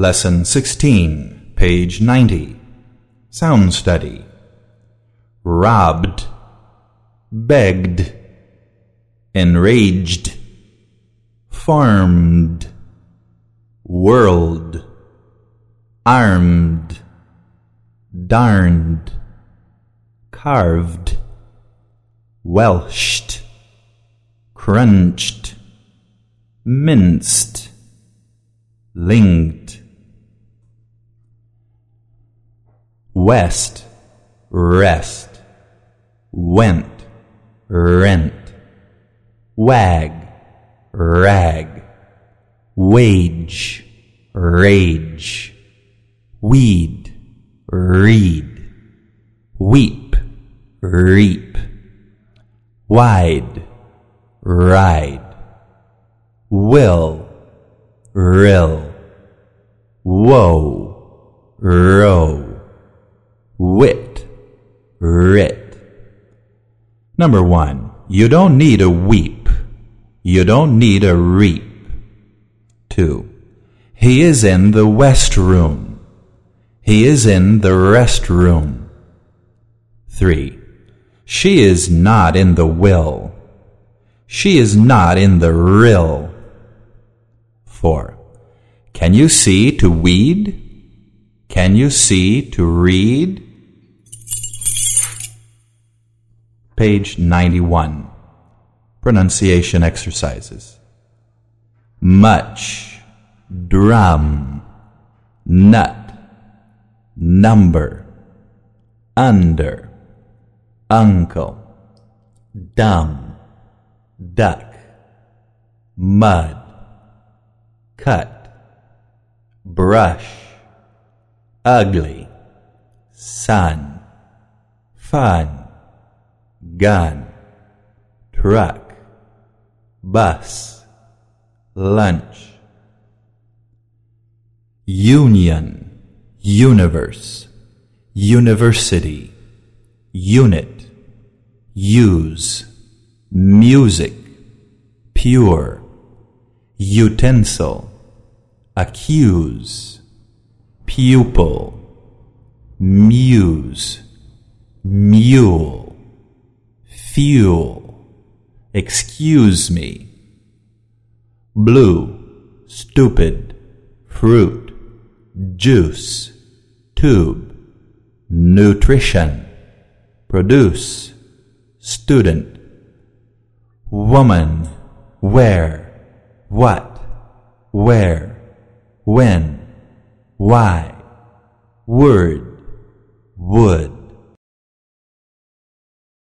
Lesson 16, page 90. Sound study. Robbed, begged, enraged, farmed, world, armed, darned, carved, welshed, crunched, minced, linked, west, rest, went, rent, wag, rag, wage, rage, weed, read, weep, reap, wide, ride, will, rill, woe, row, wit, writ. Number one, you don't need a weep. You don't need a reap. Two, he is in the west room. He is in the rest room. Three, she is not in the will. She is not in the rill. 4. Can you see to weed? Can you see to read? Page 91. Pronunciation exercises. Much, drum, nut, number, under, uncle, dumb, duck, mud, cut, brush, ugly, sun, fun, gun, truck, bus, lunch, union, universe, university, unit, use, music, pure, utensil, accuse, pupil, muse, mule, fuel, excuse me, blue, stupid, fruit, juice, tube, nutrition, produce, student, woman, where, what, where, when, why, word,